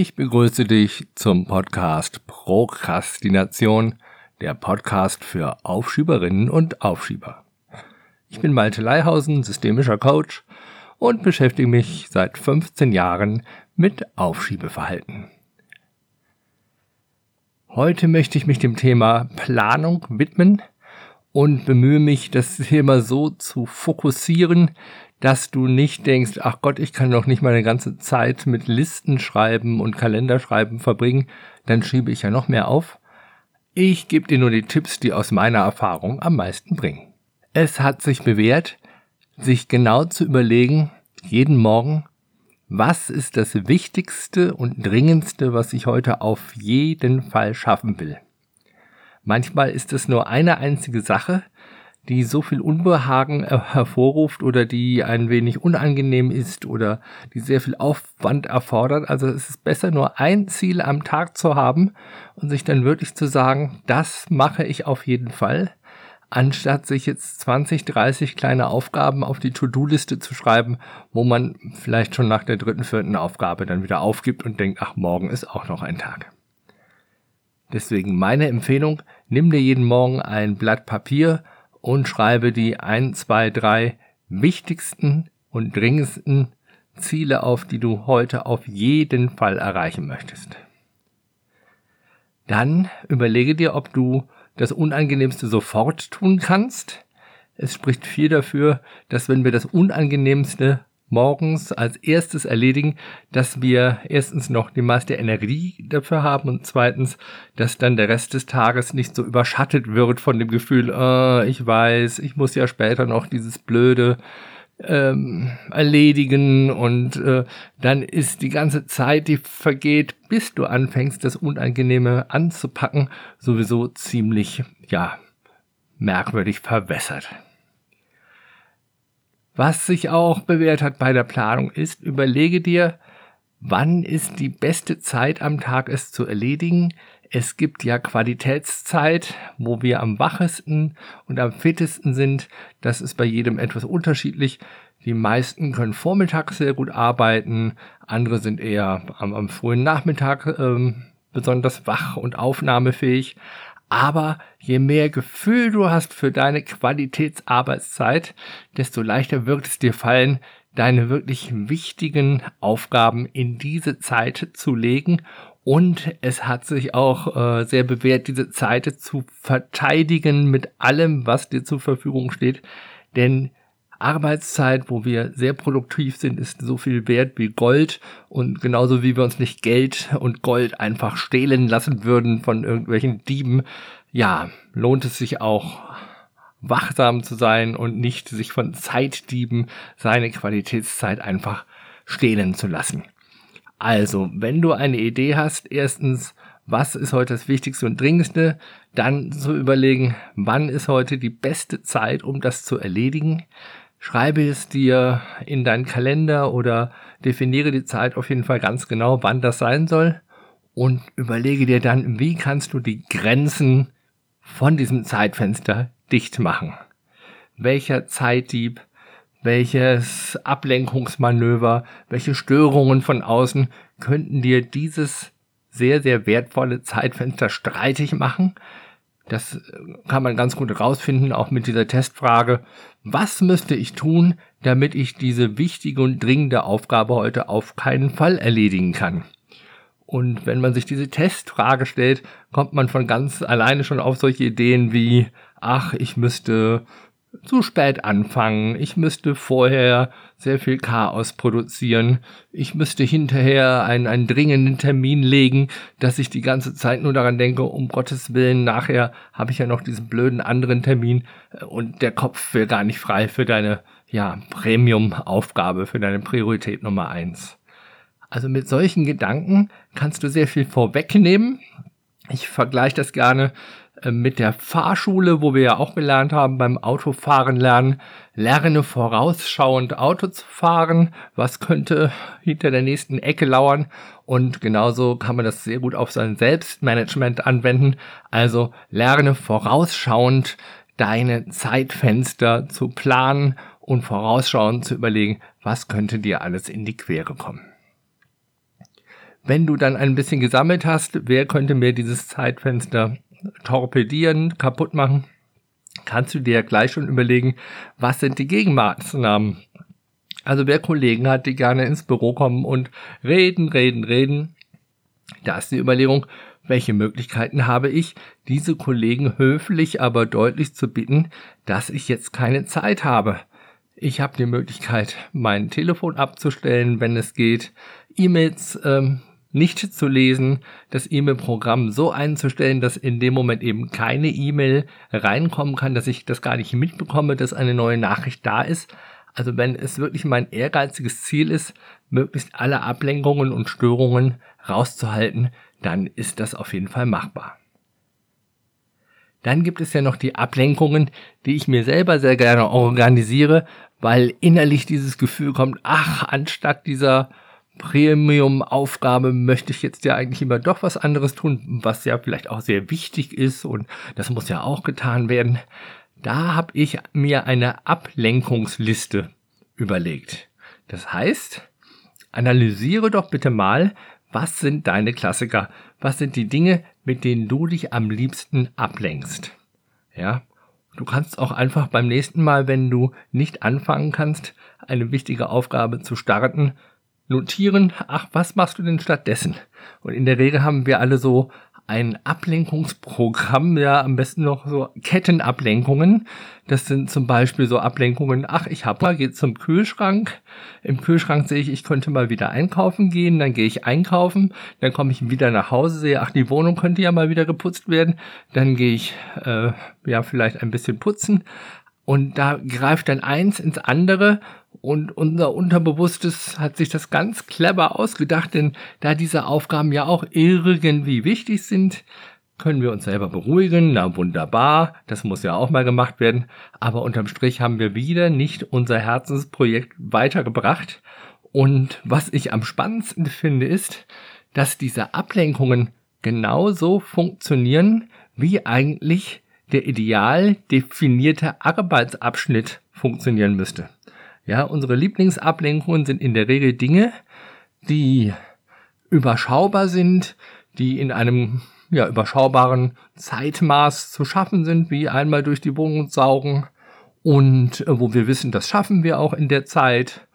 Ich begrüße dich zum Podcast Prokrastination, der Podcast für Aufschieberinnen und Aufschieber. Ich bin Malte Leihausen, systemischer Coach und beschäftige mich seit 15 Jahren mit Aufschiebeverhalten. Heute möchte ich mich dem Thema Planung widmen und bemühe mich, das Thema so zu fokussieren, dass du nicht denkst, ach Gott, ich kann doch nicht meine ganze Zeit mit Listen schreiben und Kalenderschreiben verbringen, dann schiebe ich ja noch mehr auf. Ich gebe dir nur die Tipps, die aus meiner Erfahrung am meisten bringen. Es hat sich bewährt, sich genau zu überlegen, jeden Morgen, was ist das Wichtigste und Dringendste, was ich heute auf jeden Fall schaffen will. Manchmal ist es nur eine einzige Sache, die so viel Unbehagen hervorruft oder die ein wenig unangenehm ist oder die sehr viel Aufwand erfordert. Also es ist besser, nur ein Ziel am Tag zu haben und sich dann wirklich zu sagen, das mache ich auf jeden Fall, anstatt sich jetzt 20, 30 kleine Aufgaben auf die To-Do-Liste zu schreiben, wo man vielleicht schon nach der dritten, vierten Aufgabe dann wieder aufgibt und denkt, ach, morgen ist auch noch ein Tag. Deswegen meine Empfehlung, nimm dir jeden Morgen ein Blatt Papier und schreibe die ein, zwei, drei wichtigsten und dringendsten Ziele auf, die du heute auf jeden Fall erreichen möchtest. Dann überlege dir, ob du das Unangenehmste sofort tun kannst. Es spricht viel dafür, dass wenn wir das Unangenehmste morgens als erstes erledigen, dass wir erstens noch die meiste Energie dafür haben und zweitens, dass dann der Rest des Tages nicht so überschattet wird von dem Gefühl, äh, ich weiß, ich muss ja später noch dieses blöde ähm, erledigen und äh, dann ist die ganze Zeit, die vergeht, bis du anfängst, das Unangenehme anzupacken, sowieso ziemlich, ja, merkwürdig verwässert. Was sich auch bewährt hat bei der Planung ist, überlege dir, wann ist die beste Zeit am Tag, es zu erledigen. Es gibt ja Qualitätszeit, wo wir am wachesten und am fittesten sind. Das ist bei jedem etwas unterschiedlich. Die meisten können vormittags sehr gut arbeiten, andere sind eher am, am frühen Nachmittag ähm, besonders wach und aufnahmefähig. Aber je mehr Gefühl du hast für deine Qualitätsarbeitszeit, desto leichter wird es dir fallen, deine wirklich wichtigen Aufgaben in diese Zeit zu legen. Und es hat sich auch äh, sehr bewährt, diese Zeit zu verteidigen mit allem, was dir zur Verfügung steht. Denn Arbeitszeit, wo wir sehr produktiv sind, ist so viel wert wie Gold. Und genauso wie wir uns nicht Geld und Gold einfach stehlen lassen würden von irgendwelchen Dieben, ja, lohnt es sich auch wachsam zu sein und nicht sich von Zeitdieben seine Qualitätszeit einfach stehlen zu lassen. Also, wenn du eine Idee hast, erstens, was ist heute das Wichtigste und Dringendste, dann zu überlegen, wann ist heute die beste Zeit, um das zu erledigen. Schreibe es dir in deinen Kalender oder definiere die Zeit auf jeden Fall ganz genau, wann das sein soll und überlege dir dann, wie kannst du die Grenzen von diesem Zeitfenster dicht machen. Welcher Zeitdieb, welches Ablenkungsmanöver, welche Störungen von außen könnten dir dieses sehr, sehr wertvolle Zeitfenster streitig machen? Das äh, kann man ganz gut rausfinden, auch mit dieser Testfrage. Was müsste ich tun, damit ich diese wichtige und dringende Aufgabe heute auf keinen Fall erledigen kann? Und wenn man sich diese Testfrage stellt, kommt man von ganz alleine schon auf solche Ideen wie, ach, ich müsste zu spät anfangen, ich müsste vorher sehr viel Chaos produzieren, ich müsste hinterher einen, einen dringenden Termin legen, dass ich die ganze Zeit nur daran denke, um Gottes Willen, nachher habe ich ja noch diesen blöden anderen Termin äh, und der Kopf wäre gar nicht frei für deine, ja, Premium-Aufgabe, für deine Priorität Nummer eins. Also mit solchen Gedanken kannst du sehr viel vorwegnehmen. Ich vergleiche das gerne mit der Fahrschule, wo wir ja auch gelernt haben beim Autofahren lernen. Lerne vorausschauend Auto zu fahren. Was könnte hinter der nächsten Ecke lauern? Und genauso kann man das sehr gut auf sein Selbstmanagement anwenden. Also lerne vorausschauend deine Zeitfenster zu planen und vorausschauend zu überlegen, was könnte dir alles in die Quere kommen. wenn du dann ein bisschen gesammelt hast, wer könnte mir dieses Zeitfenster torpedieren, kaputt machen, kannst du dir gleich schon überlegen, was sind die Gegenmaßnahmen. Also wer Kollegen hat, die gerne ins Büro kommen und reden, reden, reden, da ist die Überlegung, welche Möglichkeiten habe ich, diese Kollegen höflich, aber deutlich zu bitten, dass ich jetzt keine Zeit habe. Ich habe die Möglichkeit, mein Telefon abzustellen, wenn es geht, E-Mails ähm, nicht zu lesen, das E-Mail-Programm so einzustellen, dass in dem Moment eben keine E-Mail reinkommen kann, dass ich das gar nicht mitbekomme, dass eine neue Nachricht da ist. Also wenn es wirklich mein ehrgeiziges Ziel ist, möglichst alle Ablenkungen und Störungen rauszuhalten, dann ist das auf jeden Fall machbar. Dann gibt es ja noch die Ablenkungen, die ich mir selber sehr gerne organisiere, weil innerlich dieses Gefühl kommt, ach, anstatt dieser Premium-Aufgabe möchte ich jetzt ja eigentlich immer doch was anderes tun, was ja vielleicht auch sehr wichtig ist und das muss ja auch getan werden. Da habe ich mir eine Ablenkungsliste überlegt. Das heißt, analysiere doch bitte mal, was sind deine Klassiker? Was sind die Dinge, mit denen du dich am liebsten ablenkst? Ja, du kannst auch einfach beim nächsten Mal, wenn du nicht anfangen kannst, eine wichtige Aufgabe zu starten, notieren, ach, was machst du denn stattdessen? Und in der Regel haben wir alle so ein Ablenkungsprogramm, ja, am besten noch so Kettenablenkungen. Das sind zum Beispiel so Ablenkungen, ach, ich hab mal, geht zum Kühlschrank. Im Kühlschrank sehe ich, ich könnte mal wieder einkaufen gehen, dann gehe ich einkaufen, dann komme ich wieder nach Hause, sehe, ach, die Wohnung könnte ja mal wieder geputzt werden, dann gehe ich, äh, ja, vielleicht ein bisschen putzen. Und da greift dann eins ins andere und unser Unterbewusstes hat sich das ganz clever ausgedacht, denn da diese Aufgaben ja auch irgendwie wichtig sind, können wir uns selber beruhigen. Na wunderbar, das muss ja auch mal gemacht werden. Aber unterm Strich haben wir wieder nicht unser Herzensprojekt weitergebracht. Und was ich am spannendsten finde, ist, dass diese Ablenkungen genauso funktionieren, wie eigentlich der ideal definierte Arbeitsabschnitt funktionieren müsste. Ja, unsere Lieblingsablenkungen sind in der Regel Dinge, die überschaubar sind, die in einem ja, überschaubaren Zeitmaß zu schaffen sind, wie einmal durch die Wohnung saugen. Und äh, wo wir wissen, das schaffen wir auch in der Zeit,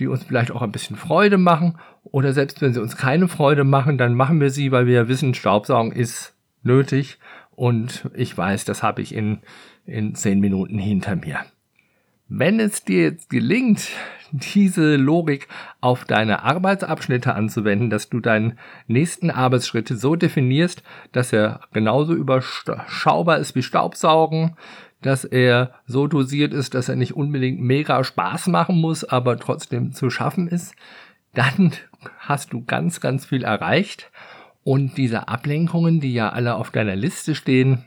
die uns vielleicht auch ein bisschen Freude machen. Oder selbst wenn sie uns keine Freude machen, dann machen wir sie, weil wir wissen, Staubsaugen ist nötig. Und ich weiß, das habe ich in, in zehn Minuten hinter mir. Wenn es dir jetzt gelingt, diese Logik auf deine Arbeitsabschnitte anzuwenden, dass du deinen nächsten Arbeitsschritte so definierst, dass er genauso überschaubar ist wie Staubsaugen, dass er so dosiert ist, dass er nicht unbedingt mega Spaß machen muss, aber trotzdem zu schaffen ist, dann hast du ganz, ganz viel erreicht. Und diese Ablenkungen, die ja alle auf deiner Liste stehen,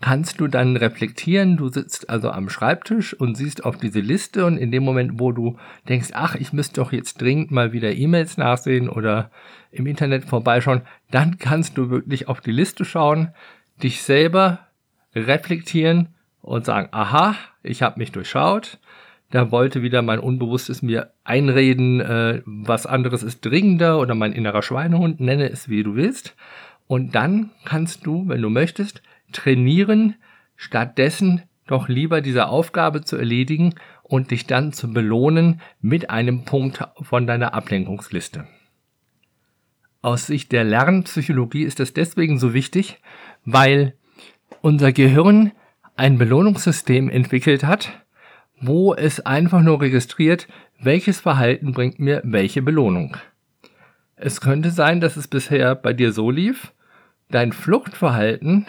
kannst du dann reflektieren. Du sitzt also am Schreibtisch und siehst auf diese Liste und in dem Moment, wo du denkst, ach, ich müsste doch jetzt dringend mal wieder E-Mails nachsehen oder im Internet vorbeischauen, dann kannst du wirklich auf die Liste schauen, dich selber reflektieren und sagen, aha, ich habe mich durchschaut. Da wollte wieder mein Unbewusstes mir einreden, äh, was anderes ist dringender oder mein innerer Schweinehund, nenne es wie du willst. Und dann kannst du, wenn du möchtest, trainieren, stattdessen doch lieber diese Aufgabe zu erledigen und dich dann zu belohnen mit einem Punkt von deiner Ablenkungsliste. Aus Sicht der Lernpsychologie ist das deswegen so wichtig, weil unser Gehirn ein Belohnungssystem entwickelt hat, wo es einfach nur registriert, welches Verhalten bringt mir welche Belohnung. Es könnte sein, dass es bisher bei dir so lief, dein Fluchtverhalten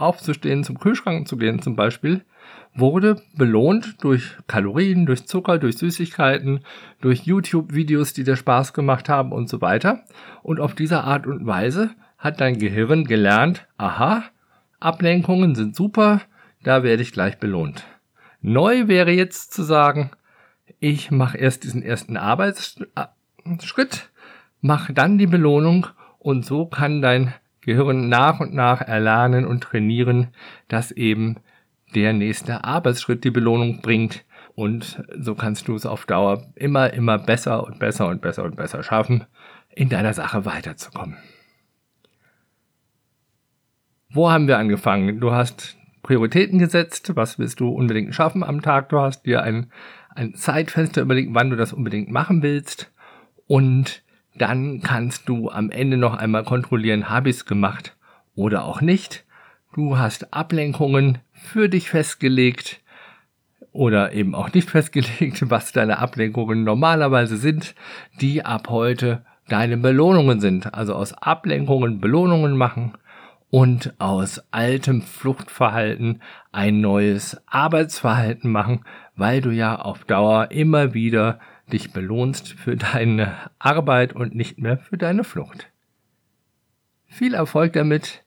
aufzustehen, zum Kühlschrank zu gehen zum Beispiel, wurde belohnt durch Kalorien, durch Zucker, durch Süßigkeiten, durch YouTube-Videos, die dir Spaß gemacht haben und so weiter. Und auf diese Art und Weise hat dein Gehirn gelernt, aha, Ablenkungen sind super, da werde ich gleich belohnt. Neu wäre jetzt zu sagen, ich mache erst diesen ersten Arbeitsschritt, mache dann die Belohnung und so kann dein Gehirn nach und nach erlernen und trainieren, dass eben der nächste Arbeitsschritt die Belohnung bringt. Und so kannst du es auf Dauer immer, immer besser und besser und besser und besser schaffen. in deiner Sache weiterzukommen. Wo haben wir angefangen? Du hast Prioritäten gesetzt, was willst du unbedingt schaffen am Tag, du hast dir ein, ein Zeitfenster überlegt, wann du das unbedingt machen willst und dann kannst du am Ende noch einmal kontrollieren, habe ich es gemacht oder auch nicht. Du hast Ablenkungen für dich festgelegt oder eben auch nicht festgelegt, was deine Ablenkungen normalerweise sind, die ab heute deine Belohnungen sind. Also aus Ablenkungen Belohnungen machen und aus altem Fluchtverhalten ein neues Arbeitsverhalten machen, weil du ja auf Dauer immer wieder dich belohnst für deine Arbeit und nicht mehr für deine Flucht. Viel Erfolg damit.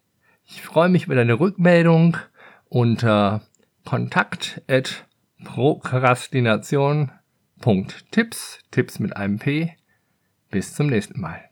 Ich freue mich über deine Rückmeldung unter kontakt@prokrastination.tipps, Tipps mit einem P. Bis zum nächsten Mal.